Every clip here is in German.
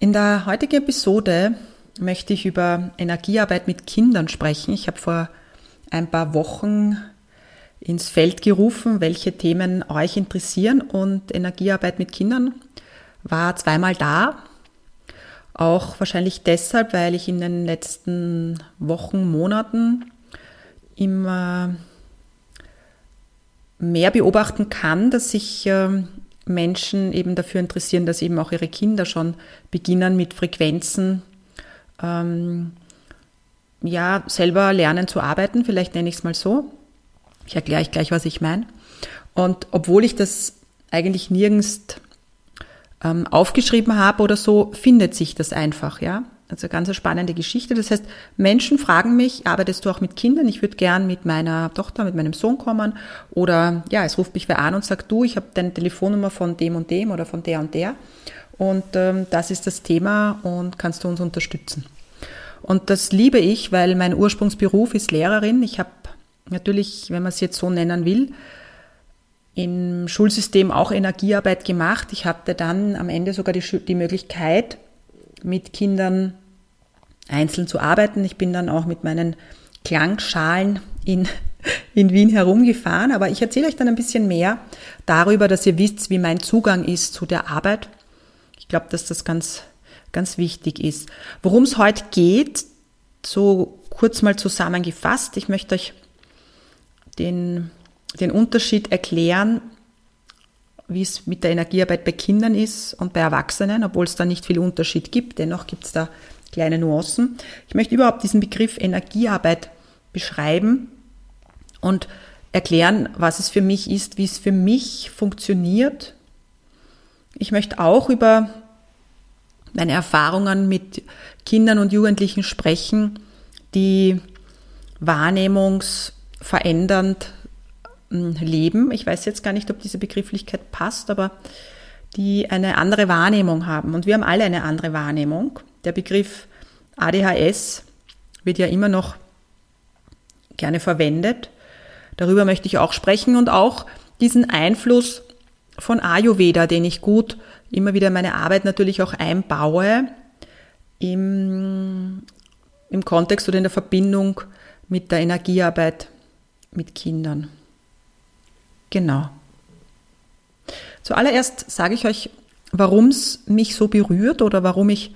In der heutigen Episode möchte ich über Energiearbeit mit Kindern sprechen. Ich habe vor ein paar Wochen ins Feld gerufen, welche Themen euch interessieren und Energiearbeit mit Kindern war zweimal da. Auch wahrscheinlich deshalb, weil ich in den letzten Wochen, Monaten immer mehr beobachten kann, dass sich ähm, Menschen eben dafür interessieren, dass eben auch ihre Kinder schon beginnen mit Frequenzen, ähm, ja, selber lernen zu arbeiten, vielleicht nenne ich es mal so. Ich erkläre euch gleich, was ich meine. Und obwohl ich das eigentlich nirgends ähm, aufgeschrieben habe oder so, findet sich das einfach, ja. Also ganz eine spannende Geschichte. Das heißt, Menschen fragen mich, arbeitest du auch mit Kindern? Ich würde gern mit meiner Tochter, mit meinem Sohn kommen. Oder ja, es ruft mich wer an und sagt, du, ich habe deine Telefonnummer von dem und dem oder von der und der. Und ähm, das ist das Thema und kannst du uns unterstützen. Und das liebe ich, weil mein Ursprungsberuf ist Lehrerin. Ich habe natürlich, wenn man es jetzt so nennen will, im Schulsystem auch Energiearbeit gemacht. Ich hatte dann am Ende sogar die, die Möglichkeit, mit Kindern einzeln zu arbeiten. Ich bin dann auch mit meinen Klangschalen in, in Wien herumgefahren, aber ich erzähle euch dann ein bisschen mehr darüber, dass ihr wisst, wie mein Zugang ist zu der Arbeit. Ich glaube, dass das ganz, ganz wichtig ist. Worum es heute geht, so kurz mal zusammengefasst. Ich möchte euch den, den Unterschied erklären wie es mit der Energiearbeit bei Kindern ist und bei Erwachsenen, obwohl es da nicht viel Unterschied gibt. Dennoch gibt es da kleine Nuancen. Ich möchte überhaupt diesen Begriff Energiearbeit beschreiben und erklären, was es für mich ist, wie es für mich funktioniert. Ich möchte auch über meine Erfahrungen mit Kindern und Jugendlichen sprechen, die wahrnehmungsverändernd leben. Ich weiß jetzt gar nicht, ob diese Begrifflichkeit passt, aber die eine andere Wahrnehmung haben. Und wir haben alle eine andere Wahrnehmung. Der Begriff ADHS wird ja immer noch gerne verwendet. Darüber möchte ich auch sprechen und auch diesen Einfluss von Ayurveda, den ich gut immer wieder in meine Arbeit natürlich auch einbaue, im, im Kontext oder in der Verbindung mit der Energiearbeit mit Kindern. Genau. Zuallererst sage ich euch, warum es mich so berührt oder warum ich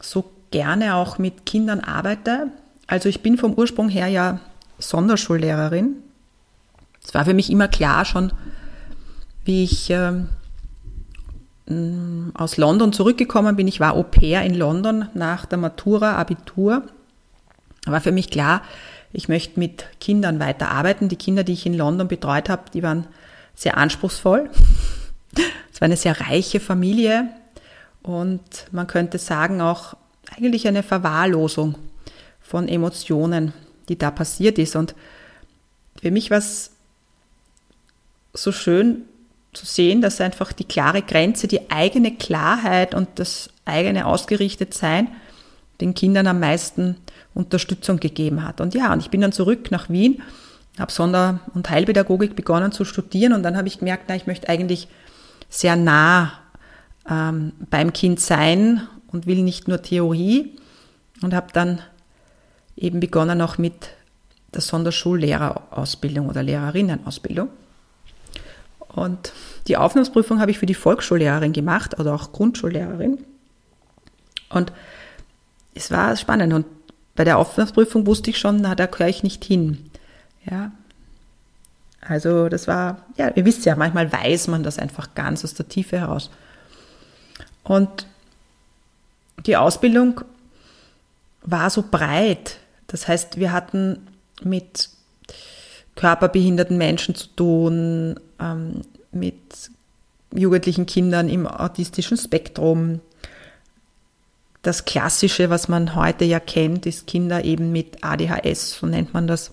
so gerne auch mit Kindern arbeite. Also ich bin vom Ursprung her ja Sonderschullehrerin. Es war für mich immer klar schon, wie ich äh, aus London zurückgekommen bin. Ich war Au pair in London nach der Matura, Abitur. War für mich klar, ich möchte mit Kindern weiterarbeiten. Die Kinder, die ich in London betreut habe, die waren sehr anspruchsvoll. Es war eine sehr reiche Familie und man könnte sagen auch eigentlich eine Verwahrlosung von Emotionen, die da passiert ist. Und für mich war es so schön zu sehen, dass einfach die klare Grenze, die eigene Klarheit und das eigene Ausgerichtetsein den Kindern am meisten Unterstützung gegeben hat. Und ja, und ich bin dann zurück nach Wien, habe Sonder- und Heilpädagogik begonnen zu studieren und dann habe ich gemerkt, na, ich möchte eigentlich sehr nah ähm, beim Kind sein und will nicht nur Theorie und habe dann eben begonnen auch mit der Sonderschullehrerausbildung oder Lehrerinnenausbildung. Und die Aufnahmsprüfung habe ich für die Volksschullehrerin gemacht oder auch Grundschullehrerin. Und es war spannend. Und bei der Aufnahmeprüfung wusste ich schon, na, da gehöre ich nicht hin. Ja. Also das war, ja, ihr wisst ja, manchmal weiß man das einfach ganz aus der Tiefe heraus. Und die Ausbildung war so breit. Das heißt, wir hatten mit körperbehinderten Menschen zu tun, ähm, mit jugendlichen Kindern im autistischen Spektrum. Das Klassische, was man heute ja kennt, ist Kinder eben mit ADHS, so nennt man das.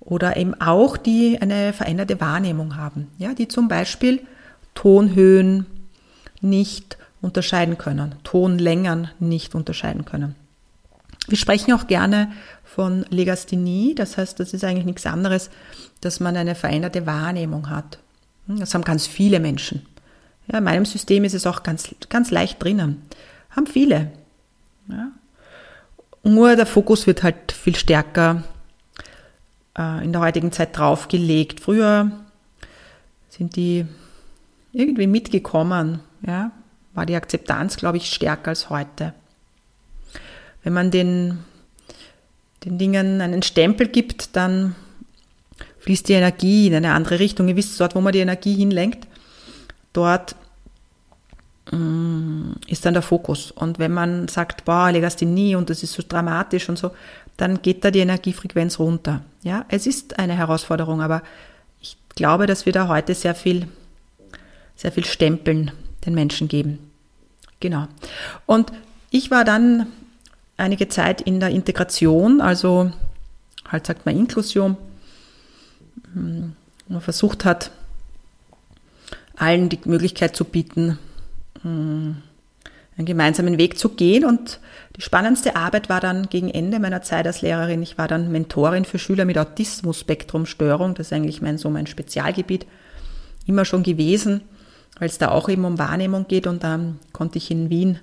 Oder eben auch, die eine veränderte Wahrnehmung haben, ja, die zum Beispiel Tonhöhen nicht unterscheiden können, Tonlängen nicht unterscheiden können. Wir sprechen auch gerne von Legasthenie, das heißt, das ist eigentlich nichts anderes, dass man eine veränderte Wahrnehmung hat. Das haben ganz viele Menschen. Ja, in meinem System ist es auch ganz, ganz leicht drinnen. Haben viele. Ja. Nur der Fokus wird halt viel stärker äh, in der heutigen Zeit draufgelegt. Früher sind die irgendwie mitgekommen. Ja war die Akzeptanz, glaube ich, stärker als heute. Wenn man den, den Dingen einen Stempel gibt, dann fließt die Energie in eine andere Richtung. Ihr wisst, dort, wo man die Energie hinlenkt, dort mm, ist dann der Fokus. Und wenn man sagt, boah, Legasthenie und das ist so dramatisch und so, dann geht da die Energiefrequenz runter. Ja, es ist eine Herausforderung, aber ich glaube, dass wir da heute sehr viel, sehr viel Stempeln den Menschen geben. Genau. Und ich war dann einige Zeit in der Integration, also halt sagt man Inklusion, hm, man versucht hat, allen die Möglichkeit zu bieten, hm, einen gemeinsamen Weg zu gehen. Und die spannendste Arbeit war dann gegen Ende meiner Zeit als Lehrerin. Ich war dann Mentorin für Schüler mit Autismus-Spektrum-Störung. Das ist eigentlich mein, so mein Spezialgebiet immer schon gewesen weil es da auch eben um Wahrnehmung geht und dann konnte ich in Wien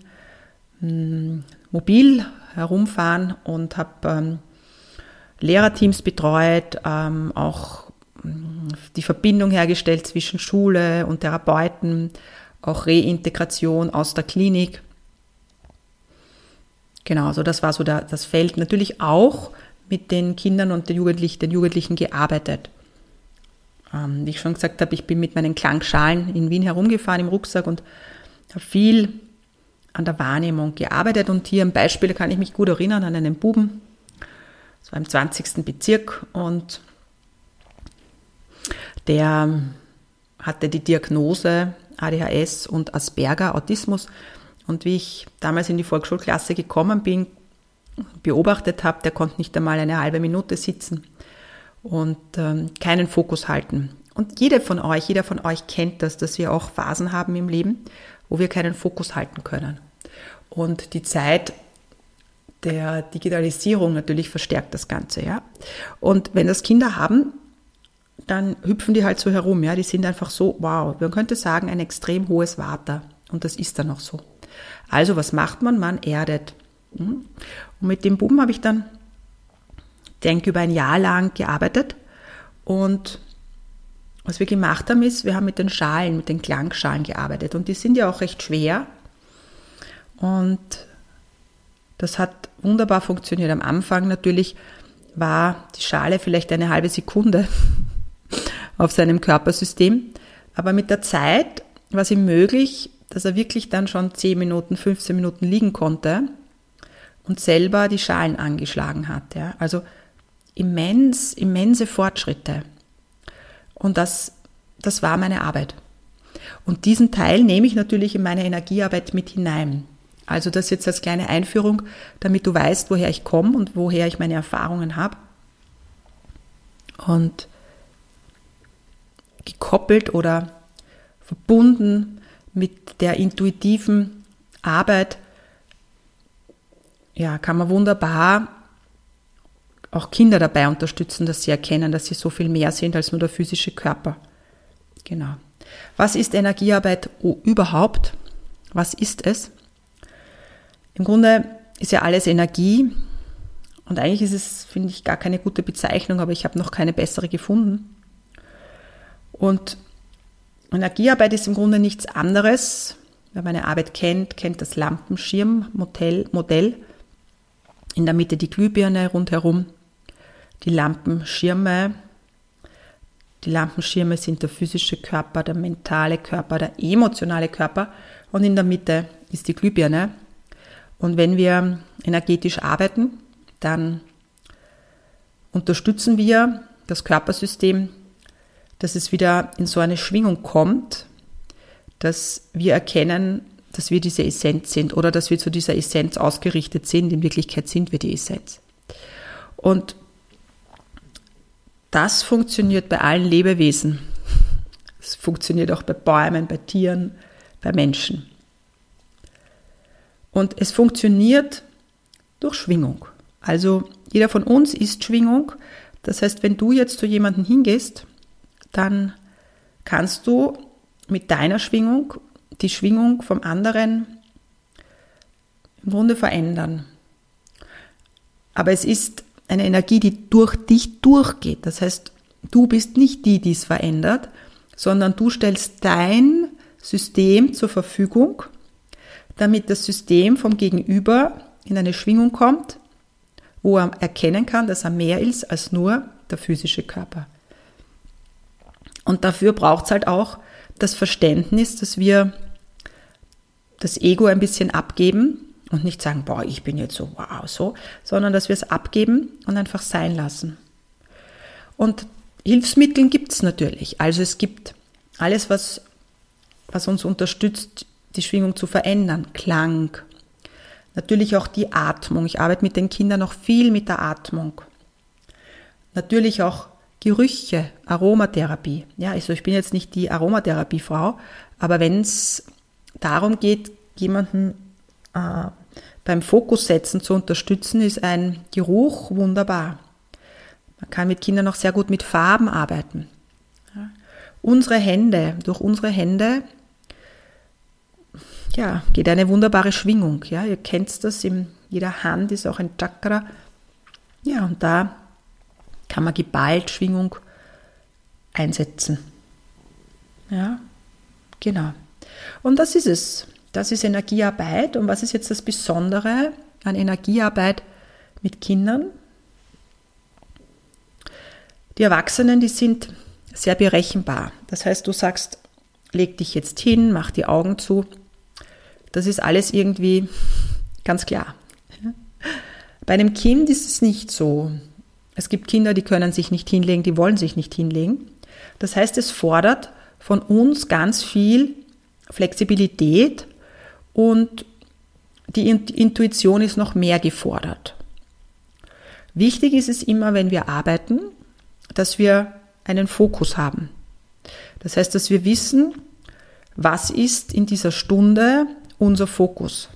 hm, mobil herumfahren und habe ähm, Lehrerteams betreut, ähm, auch hm, die Verbindung hergestellt zwischen Schule und Therapeuten, auch Reintegration aus der Klinik. Genau, so das war so der, das Feld. Natürlich auch mit den Kindern und den Jugendlichen, den Jugendlichen gearbeitet. Ähm, wie ich schon gesagt habe, ich bin mit meinen Klangschalen in Wien herumgefahren im Rucksack und habe viel an der Wahrnehmung gearbeitet. Und hier ein Beispiel, da kann ich mich gut erinnern an einen Buben. Das war im 20. Bezirk und der hatte die Diagnose ADHS und Asperger, Autismus. Und wie ich damals in die Volksschulklasse gekommen bin, beobachtet habe, der konnte nicht einmal eine halbe Minute sitzen und ähm, keinen Fokus halten. Und jeder von euch, jeder von euch kennt das, dass wir auch Phasen haben im Leben, wo wir keinen Fokus halten können. Und die Zeit der Digitalisierung natürlich verstärkt das Ganze, ja. Und wenn das Kinder haben, dann hüpfen die halt so herum, ja. Die sind einfach so, wow, man könnte sagen, ein extrem hohes Water. Und das ist dann auch so. Also, was macht man? Man erdet. Hm? Und mit dem Buben habe ich dann denke, über ein Jahr lang gearbeitet. Und was wir gemacht haben, ist, wir haben mit den Schalen, mit den Klangschalen gearbeitet. Und die sind ja auch recht schwer. Und das hat wunderbar funktioniert. Am Anfang natürlich war die Schale vielleicht eine halbe Sekunde auf seinem Körpersystem. Aber mit der Zeit war es ihm möglich, dass er wirklich dann schon 10 Minuten, 15 Minuten liegen konnte und selber die Schalen angeschlagen hat. Ja. Also immens, immense Fortschritte. Und das, das war meine Arbeit. Und diesen Teil nehme ich natürlich in meine Energiearbeit mit hinein. Also das jetzt als kleine Einführung, damit du weißt, woher ich komme und woher ich meine Erfahrungen habe. Und gekoppelt oder verbunden mit der intuitiven Arbeit, ja, kann man wunderbar auch Kinder dabei unterstützen, dass sie erkennen, dass sie so viel mehr sind als nur der physische Körper. Genau. Was ist Energiearbeit überhaupt? Was ist es? Im Grunde ist ja alles Energie und eigentlich ist es, finde ich, gar keine gute Bezeichnung, aber ich habe noch keine bessere gefunden. Und Energiearbeit ist im Grunde nichts anderes, wer meine Arbeit kennt, kennt das Lampenschirmmodell. In der Mitte die Glühbirne rundherum, die Lampenschirme. Die Lampenschirme sind der physische Körper, der mentale Körper, der emotionale Körper und in der Mitte ist die Glühbirne. Und wenn wir energetisch arbeiten, dann unterstützen wir das Körpersystem, dass es wieder in so eine Schwingung kommt, dass wir erkennen, dass wir diese Essenz sind oder dass wir zu dieser Essenz ausgerichtet sind. In Wirklichkeit sind wir die Essenz. Und das funktioniert bei allen Lebewesen. Es funktioniert auch bei Bäumen, bei Tieren, bei Menschen. Und es funktioniert durch Schwingung. Also jeder von uns ist Schwingung. Das heißt, wenn du jetzt zu jemandem hingehst, dann kannst du mit deiner Schwingung die Schwingung vom anderen im Grunde verändern. Aber es ist eine Energie, die durch dich durchgeht. Das heißt, du bist nicht die, die es verändert, sondern du stellst dein System zur Verfügung, damit das System vom Gegenüber in eine Schwingung kommt, wo er erkennen kann, dass er mehr ist als nur der physische Körper. Und dafür braucht es halt auch das Verständnis, dass wir das Ego ein bisschen abgeben und nicht sagen, boah, ich bin jetzt so, wow, so, sondern dass wir es abgeben und einfach sein lassen. Und Hilfsmittel gibt es natürlich. Also es gibt alles, was, was uns unterstützt, die Schwingung zu verändern. Klang. Natürlich auch die Atmung. Ich arbeite mit den Kindern noch viel mit der Atmung. Natürlich auch Gerüche, Aromatherapie. Ja, also ich bin jetzt nicht die Aromatherapiefrau, aber wenn es darum geht, jemanden äh, beim Fokus setzen zu unterstützen, ist ein Geruch wunderbar. Man kann mit Kindern auch sehr gut mit Farben arbeiten. Ja. Unsere Hände, durch unsere Hände ja, geht eine wunderbare Schwingung. Ja, ihr kennt das, in jeder Hand ist auch ein Chakra. Ja, und da kann man geballt Schwingung einsetzen. Ja, genau. Und das ist es. Das ist Energiearbeit. Und was ist jetzt das Besondere an Energiearbeit mit Kindern? Die Erwachsenen, die sind sehr berechenbar. Das heißt, du sagst, leg dich jetzt hin, mach die Augen zu. Das ist alles irgendwie ganz klar. Bei einem Kind ist es nicht so. Es gibt Kinder, die können sich nicht hinlegen, die wollen sich nicht hinlegen. Das heißt, es fordert von uns ganz viel Flexibilität und die Intuition ist noch mehr gefordert. Wichtig ist es immer, wenn wir arbeiten, dass wir einen Fokus haben. Das heißt, dass wir wissen, was ist in dieser Stunde unser Fokus.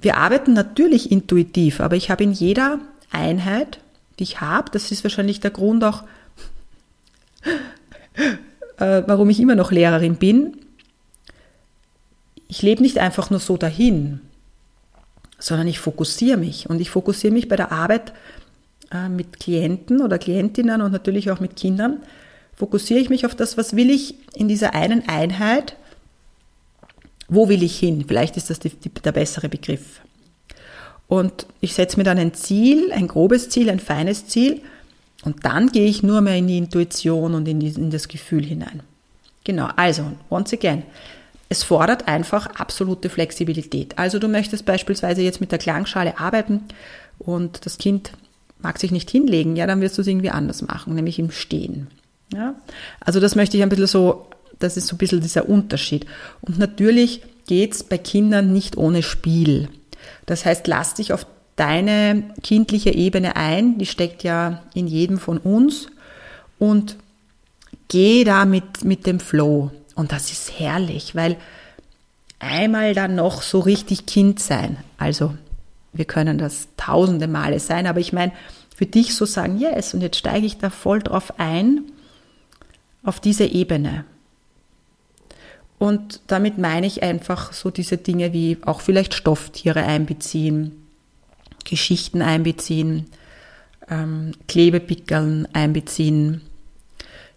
Wir arbeiten natürlich intuitiv, aber ich habe in jeder Einheit die ich habe. Das ist wahrscheinlich der Grund auch, äh, warum ich immer noch Lehrerin bin. Ich lebe nicht einfach nur so dahin, sondern ich fokussiere mich. Und ich fokussiere mich bei der Arbeit äh, mit Klienten oder Klientinnen und natürlich auch mit Kindern. Fokussiere ich mich auf das, was will ich in dieser einen Einheit, wo will ich hin? Vielleicht ist das die, die, der bessere Begriff. Und ich setze mir dann ein Ziel, ein grobes Ziel, ein feines Ziel. Und dann gehe ich nur mehr in die Intuition und in, die, in das Gefühl hinein. Genau, also, once again, es fordert einfach absolute Flexibilität. Also du möchtest beispielsweise jetzt mit der Klangschale arbeiten und das Kind mag sich nicht hinlegen, ja, dann wirst du es irgendwie anders machen, nämlich im Stehen. Ja? Also das möchte ich ein bisschen so, das ist so ein bisschen dieser Unterschied. Und natürlich geht es bei Kindern nicht ohne Spiel. Das heißt, lass dich auf deine kindliche Ebene ein, die steckt ja in jedem von uns und geh da mit, mit dem Flow. Und das ist herrlich, weil einmal dann noch so richtig Kind sein. Also wir können das tausende Male sein, aber ich meine, für dich so sagen, yes, und jetzt steige ich da voll drauf ein, auf diese Ebene. Und damit meine ich einfach so diese Dinge wie auch vielleicht Stofftiere einbeziehen, Geschichten einbeziehen, ähm, Klebepickeln einbeziehen.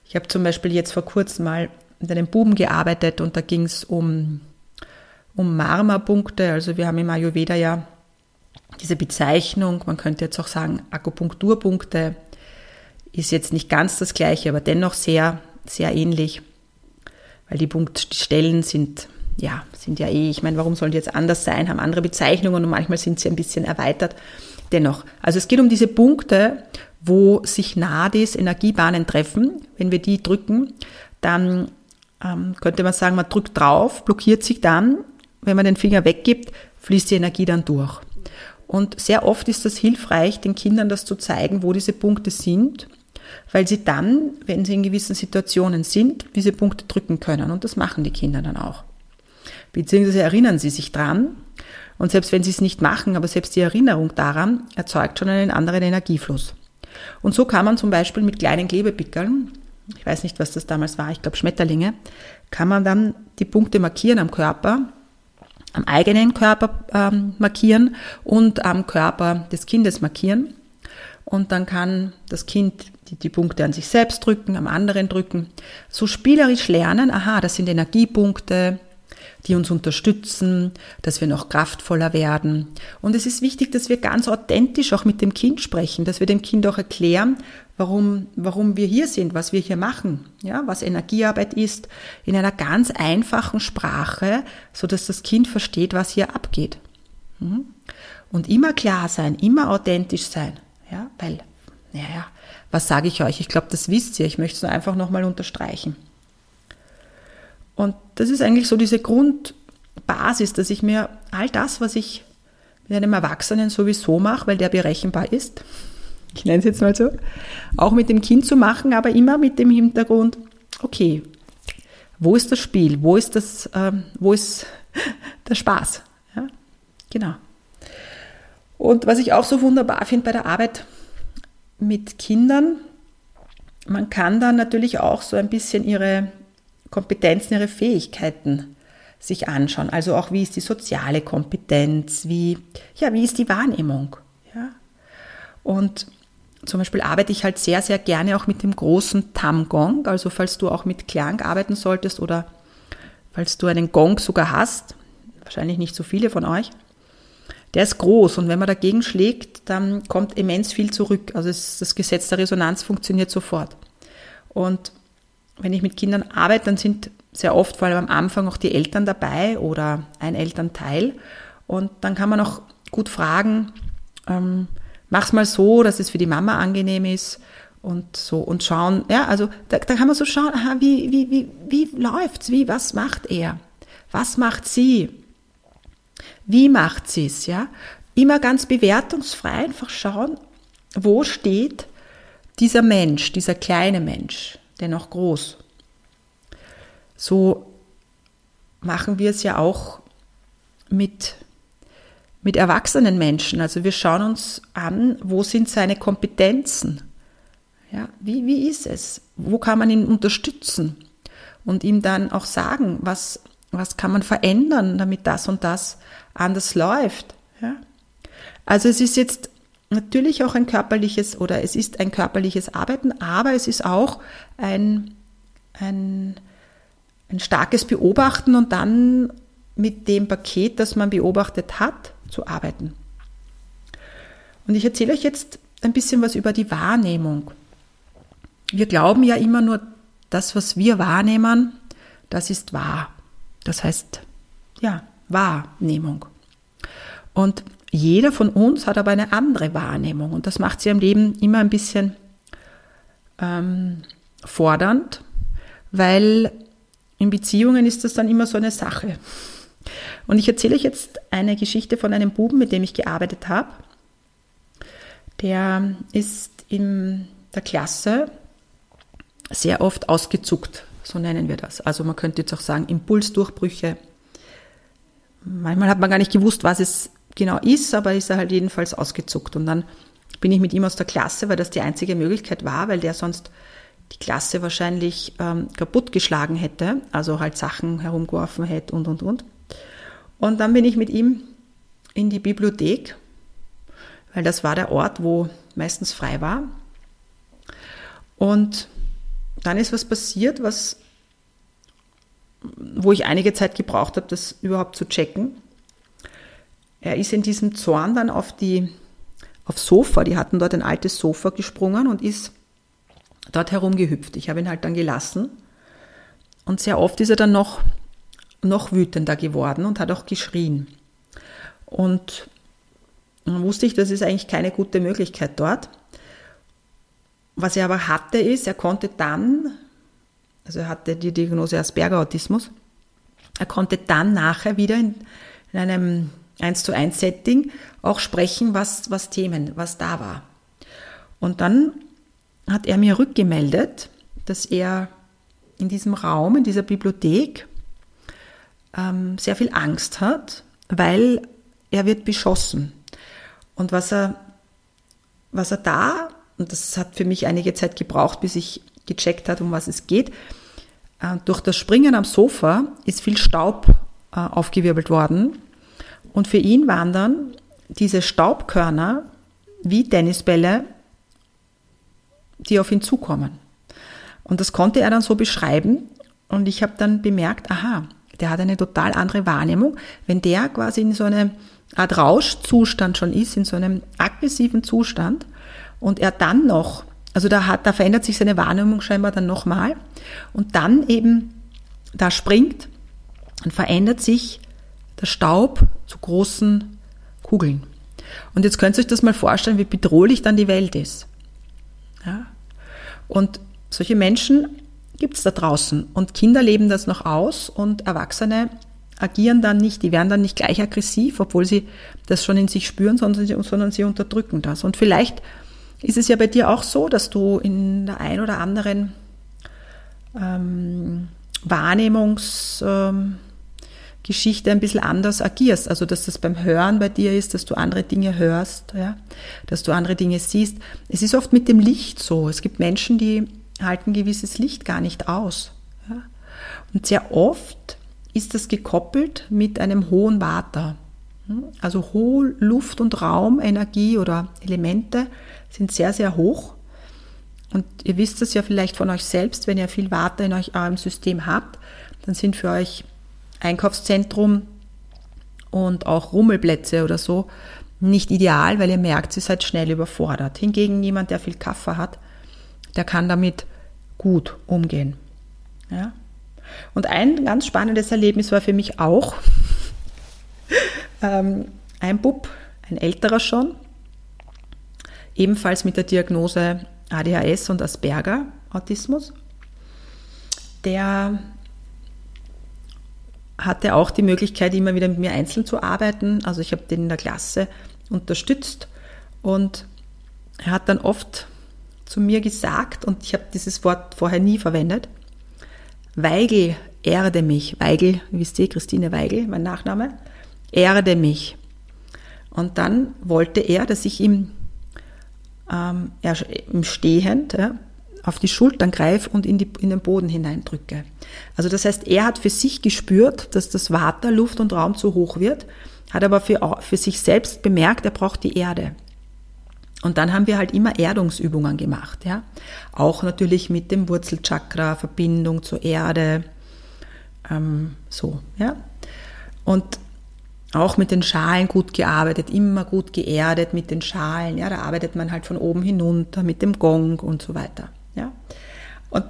Ich habe zum Beispiel jetzt vor kurzem mal mit einem Buben gearbeitet und da ging es um um Marma-Punkte. Also wir haben im Ayurveda ja diese Bezeichnung, man könnte jetzt auch sagen Akupunkturpunkte, ist jetzt nicht ganz das gleiche, aber dennoch sehr, sehr ähnlich, weil die Punktstellen sind, ja, sind ja eh, ich meine, warum sollen die jetzt anders sein, haben andere Bezeichnungen und manchmal sind sie ein bisschen erweitert. Dennoch, also es geht um diese Punkte, wo sich Nadis, Energiebahnen treffen. Wenn wir die drücken, dann ähm, könnte man sagen, man drückt drauf, blockiert sich dann. Wenn man den Finger weggibt, fließt die Energie dann durch. Und sehr oft ist das hilfreich, den Kindern das zu zeigen, wo diese Punkte sind, weil sie dann, wenn sie in gewissen Situationen sind, diese Punkte drücken können. Und das machen die Kinder dann auch. Beziehungsweise erinnern sie sich dran. Und selbst wenn sie es nicht machen, aber selbst die Erinnerung daran erzeugt schon einen anderen Energiefluss. Und so kann man zum Beispiel mit kleinen Klebepickeln, ich weiß nicht, was das damals war, ich glaube Schmetterlinge, kann man dann die Punkte markieren am Körper, am eigenen Körper ähm, markieren und am Körper des Kindes markieren. Und dann kann das Kind die, die Punkte an sich selbst drücken, am anderen drücken. So spielerisch lernen, aha, das sind Energiepunkte, die uns unterstützen, dass wir noch kraftvoller werden. Und es ist wichtig, dass wir ganz authentisch auch mit dem Kind sprechen, dass wir dem Kind auch erklären, warum, warum wir hier sind, was wir hier machen, ja, was Energiearbeit ist, in einer ganz einfachen Sprache, so dass das Kind versteht, was hier abgeht. Mhm. Und immer klar sein, immer authentisch sein, ja, weil, naja, was sage ich euch? Ich glaube, das wisst ihr. Ich möchte es nur einfach nochmal unterstreichen. Und das ist eigentlich so diese Grundbasis, dass ich mir all das, was ich mit einem Erwachsenen sowieso mache, weil der berechenbar ist, ich nenne es jetzt mal so, auch mit dem Kind zu machen, aber immer mit dem Hintergrund, okay, wo ist das Spiel, wo ist, das, ähm, wo ist der Spaß? Ja, genau. Und was ich auch so wunderbar finde bei der Arbeit mit Kindern, man kann dann natürlich auch so ein bisschen ihre Kompetenzen, ihre Fähigkeiten sich anschauen. Also auch wie ist die soziale Kompetenz, wie, ja, wie ist die Wahrnehmung. Ja? Und zum Beispiel arbeite ich halt sehr, sehr gerne auch mit dem großen Tam-Gong. Also falls du auch mit Klang arbeiten solltest oder falls du einen Gong sogar hast, wahrscheinlich nicht so viele von euch, der ist groß und wenn man dagegen schlägt, dann kommt immens viel zurück. Also es, das Gesetz der Resonanz funktioniert sofort. Und wenn ich mit Kindern arbeite, dann sind sehr oft, vor allem am Anfang, auch die Eltern dabei oder ein Elternteil. Und dann kann man auch gut fragen, ähm, mach's mal so, dass es für die Mama angenehm ist und so und schauen, ja, also da, da kann man so schauen, aha, wie, wie, wie, wie läuft's, wie, was macht er? Was macht sie? Wie macht sie's, ja? Immer ganz bewertungsfrei einfach schauen, wo steht dieser Mensch, dieser kleine Mensch dennoch groß. So machen wir es ja auch mit, mit erwachsenen Menschen. Also wir schauen uns an, wo sind seine Kompetenzen? Ja, wie, wie ist es? Wo kann man ihn unterstützen? Und ihm dann auch sagen, was, was kann man verändern, damit das und das anders läuft? Ja? Also es ist jetzt natürlich auch ein körperliches oder es ist ein körperliches Arbeiten, aber es ist auch ein, ein, ein starkes Beobachten und dann mit dem Paket, das man beobachtet hat, zu arbeiten. Und ich erzähle euch jetzt ein bisschen was über die Wahrnehmung. Wir glauben ja immer nur, das, was wir wahrnehmen, das ist wahr. Das heißt, ja, Wahrnehmung. Und jeder von uns hat aber eine andere Wahrnehmung und das macht sie im Leben immer ein bisschen ähm, fordernd, weil in Beziehungen ist das dann immer so eine Sache. Und ich erzähle euch jetzt eine Geschichte von einem Buben, mit dem ich gearbeitet habe. Der ist in der Klasse sehr oft ausgezuckt, so nennen wir das. Also man könnte jetzt auch sagen Impulsdurchbrüche. Manchmal hat man gar nicht gewusst, was es genau ist, aber ist er halt jedenfalls ausgezuckt. Und dann bin ich mit ihm aus der Klasse, weil das die einzige Möglichkeit war, weil der sonst die Klasse wahrscheinlich ähm, kaputtgeschlagen hätte, also halt Sachen herumgeworfen hätte und, und, und. Und dann bin ich mit ihm in die Bibliothek, weil das war der Ort, wo meistens frei war. Und dann ist was passiert, was, wo ich einige Zeit gebraucht habe, das überhaupt zu checken. Er ist in diesem Zorn dann auf die, aufs Sofa, die hatten dort ein altes Sofa gesprungen und ist dort herumgehüpft. Ich habe ihn halt dann gelassen. Und sehr oft ist er dann noch, noch wütender geworden und hat auch geschrien. Und dann wusste ich, das ist eigentlich keine gute Möglichkeit dort. Was er aber hatte, ist, er konnte dann, also er hatte die Diagnose Asperger-Autismus, er konnte dann nachher wieder in, in einem 1 zu 1 Setting auch sprechen, was, was Themen, was da war. Und dann hat er mir rückgemeldet, dass er in diesem Raum, in dieser Bibliothek, ähm, sehr viel Angst hat, weil er wird beschossen. Und was er, was er da, und das hat für mich einige Zeit gebraucht, bis ich gecheckt hat, um was es geht, äh, durch das Springen am Sofa ist viel Staub äh, aufgewirbelt worden. Und für ihn waren dann diese Staubkörner wie Tennisbälle, die auf ihn zukommen. Und das konnte er dann so beschreiben. Und ich habe dann bemerkt, aha, der hat eine total andere Wahrnehmung. Wenn der quasi in so einem Art Rauschzustand schon ist, in so einem aggressiven Zustand und er dann noch, also da, hat, da verändert sich seine Wahrnehmung scheinbar dann nochmal und dann eben da springt, dann verändert sich der Staub zu großen Kugeln. Und jetzt könnt ihr euch das mal vorstellen, wie bedrohlich dann die Welt ist. Ja? Und solche Menschen gibt es da draußen. Und Kinder leben das noch aus und Erwachsene agieren dann nicht, die werden dann nicht gleich aggressiv, obwohl sie das schon in sich spüren, sondern sie, sondern sie unterdrücken das. Und vielleicht ist es ja bei dir auch so, dass du in der ein oder anderen ähm, Wahrnehmungsgeschichte ähm, ein bisschen anders agierst. Also dass das beim Hören bei dir ist, dass du andere Dinge hörst, ja? dass du andere Dinge siehst. Es ist oft mit dem Licht so. Es gibt Menschen, die halten gewisses Licht gar nicht aus. Ja? Und sehr oft ist das gekoppelt mit einem hohen Vata. Also hohe Luft- und Raumenergie oder Elemente sind sehr, sehr hoch. Und ihr wisst es ja vielleicht von euch selbst, wenn ihr viel Vata in euch eurem System habt, dann sind für euch Einkaufszentrum und auch Rummelplätze oder so nicht ideal, weil ihr merkt, ihr seid schnell überfordert. Hingegen jemand, der viel Kaffer hat, der kann damit gut umgehen. Ja? Und ein ganz spannendes Erlebnis war für mich auch ähm, ein Bub, ein älterer schon, ebenfalls mit der Diagnose ADHS und Asperger Autismus. Der hatte auch die Möglichkeit, immer wieder mit mir einzeln zu arbeiten. Also ich habe den in der Klasse unterstützt und er hat dann oft zu mir gesagt, und ich habe dieses Wort vorher nie verwendet, Weigel erde mich. Weigel, wisst ihr, Christine Weigel, mein Nachname, erde mich. Und dann wollte er, dass ich ihm ähm, im Stehend ja, auf die Schultern greife und in, die, in den Boden hineindrücke. Also das heißt, er hat für sich gespürt, dass das Water, Luft und Raum zu hoch wird, hat aber für, für sich selbst bemerkt, er braucht die Erde. Und dann haben wir halt immer Erdungsübungen gemacht, ja. Auch natürlich mit dem Wurzelchakra, Verbindung zur Erde, ähm, so, ja. Und auch mit den Schalen gut gearbeitet, immer gut geerdet mit den Schalen, ja. Da arbeitet man halt von oben hinunter mit dem Gong und so weiter, ja. Und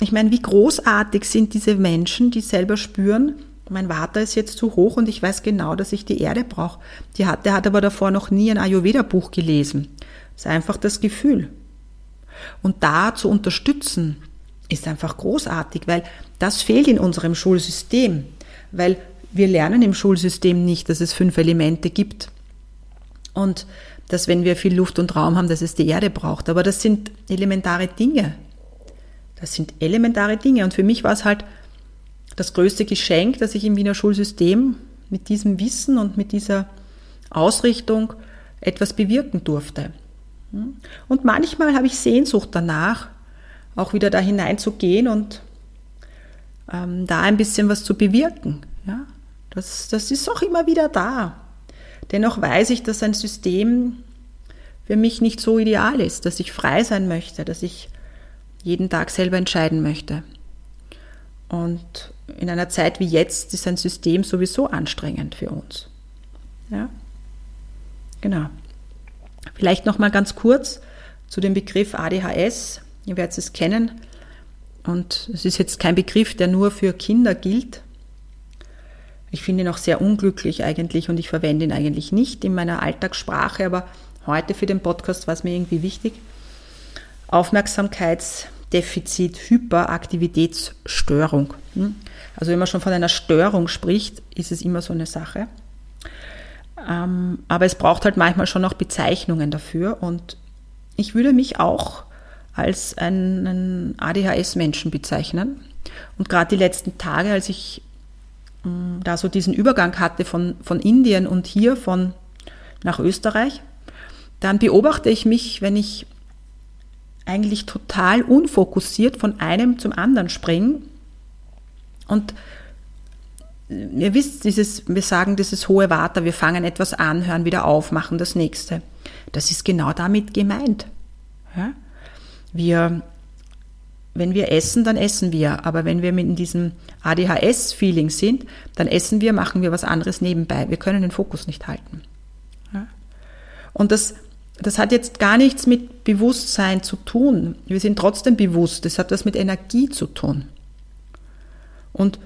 ich meine, wie großartig sind diese Menschen, die selber spüren, mein Vater ist jetzt zu hoch und ich weiß genau, dass ich die Erde brauche. Die hat, der hat aber davor noch nie ein Ayurveda-Buch gelesen. Das ist einfach das Gefühl. Und da zu unterstützen, ist einfach großartig, weil das fehlt in unserem Schulsystem. Weil wir lernen im Schulsystem nicht, dass es fünf Elemente gibt. Und dass wenn wir viel Luft und Raum haben, dass es die Erde braucht. Aber das sind elementare Dinge. Das sind elementare Dinge. Und für mich war es halt das größte Geschenk, dass ich im Wiener Schulsystem mit diesem Wissen und mit dieser Ausrichtung etwas bewirken durfte. Und manchmal habe ich Sehnsucht danach, auch wieder da hineinzugehen und ähm, da ein bisschen was zu bewirken. Ja? Das, das ist auch immer wieder da. Dennoch weiß ich, dass ein System für mich nicht so ideal ist, dass ich frei sein möchte, dass ich jeden Tag selber entscheiden möchte. Und in einer Zeit wie jetzt ist ein System sowieso anstrengend für uns. Ja? Genau. Vielleicht noch mal ganz kurz zu dem Begriff ADHS. Ihr werdet es kennen. Und es ist jetzt kein Begriff, der nur für Kinder gilt. Ich finde ihn auch sehr unglücklich eigentlich und ich verwende ihn eigentlich nicht in meiner Alltagssprache, aber heute für den Podcast war es mir irgendwie wichtig. Aufmerksamkeitsdefizit, Hyperaktivitätsstörung. Hm? Also wenn man schon von einer Störung spricht, ist es immer so eine Sache. Ähm, aber es braucht halt manchmal schon noch Bezeichnungen dafür und ich würde mich auch als einen ADHS-Menschen bezeichnen. Und gerade die letzten Tage, als ich da so diesen Übergang hatte von, von Indien und hier von nach Österreich, dann beobachte ich mich, wenn ich eigentlich total unfokussiert von einem zum anderen springe. Und ihr wisst, dieses, wir sagen dieses hohe Water, wir fangen etwas an, hören wieder auf, machen das nächste. Das ist genau damit gemeint. Ja? Wir, wenn wir essen, dann essen wir. Aber wenn wir mit diesem ADHS-Feeling sind, dann essen wir, machen wir was anderes nebenbei. Wir können den Fokus nicht halten. Und das das hat jetzt gar nichts mit Bewusstsein zu tun. Wir sind trotzdem bewusst. Das hat was mit Energie zu tun. Und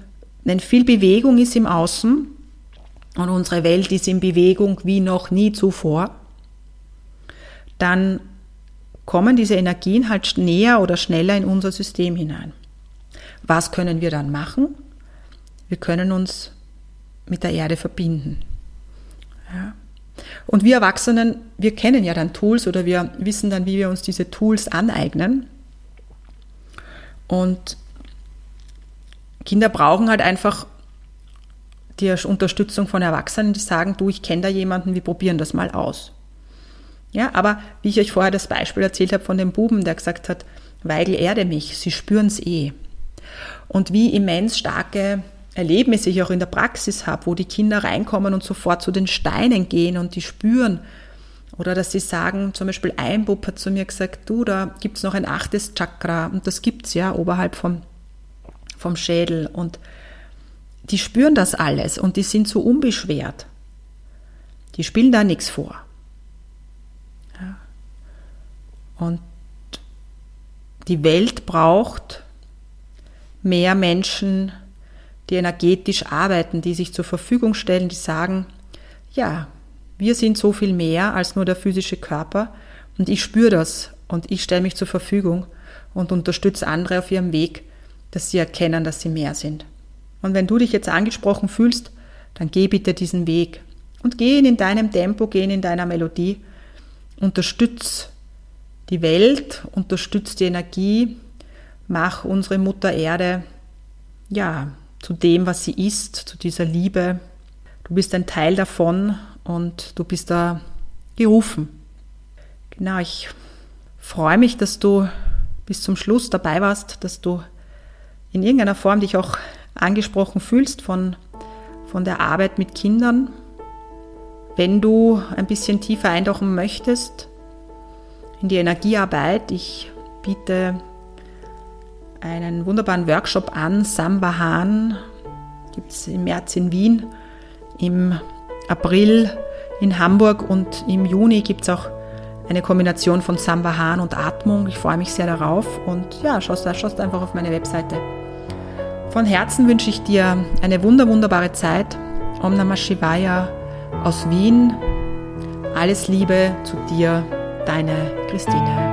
wenn viel Bewegung ist im Außen und unsere Welt ist in Bewegung wie noch nie zuvor, dann kommen diese Energien halt näher oder schneller in unser System hinein. Was können wir dann machen? Wir können uns mit der Erde verbinden. Ja. Und wir Erwachsenen, wir kennen ja dann Tools oder wir wissen dann, wie wir uns diese Tools aneignen. Und Kinder brauchen halt einfach die Unterstützung von Erwachsenen, die sagen, du, ich kenne da jemanden, wir probieren das mal aus. Ja, aber wie ich euch vorher das Beispiel erzählt habe von dem Buben, der gesagt hat, Weigel erde mich, sie spüren es eh. Und wie immens starke Erlebnisse ich auch in der Praxis habe, wo die Kinder reinkommen und sofort zu den Steinen gehen und die spüren. Oder dass sie sagen, zum Beispiel ein Bub hat zu mir gesagt, du, da gibt es noch ein achtes Chakra und das gibt es ja oberhalb vom, vom Schädel. Und die spüren das alles und die sind so unbeschwert. Die spielen da nichts vor. Ja. Und die Welt braucht mehr Menschen, die energetisch arbeiten, die sich zur Verfügung stellen, die sagen, ja, wir sind so viel mehr als nur der physische Körper und ich spüre das und ich stelle mich zur Verfügung und unterstütze andere auf ihrem Weg, dass sie erkennen, dass sie mehr sind. Und wenn du dich jetzt angesprochen fühlst, dann geh bitte diesen Weg und geh ihn in deinem Tempo, geh ihn in deiner Melodie, unterstütz die Welt, unterstütz die Energie, mach unsere Mutter Erde, ja, zu dem, was sie ist, zu dieser Liebe. Du bist ein Teil davon und du bist da gerufen. Genau, ich freue mich, dass du bis zum Schluss dabei warst, dass du in irgendeiner Form dich auch angesprochen fühlst von, von der Arbeit mit Kindern. Wenn du ein bisschen tiefer eintauchen möchtest in die Energiearbeit, ich biete einen wunderbaren Workshop an, Sambahan, gibt es im März in Wien, im April in Hamburg und im Juni gibt es auch eine Kombination von Sambahan und Atmung. Ich freue mich sehr darauf und ja, schaust, schaust einfach auf meine Webseite. Von Herzen wünsche ich dir eine wunder, wunderbare Zeit. Om Namah Shivaya aus Wien. Alles Liebe zu dir, deine Christine.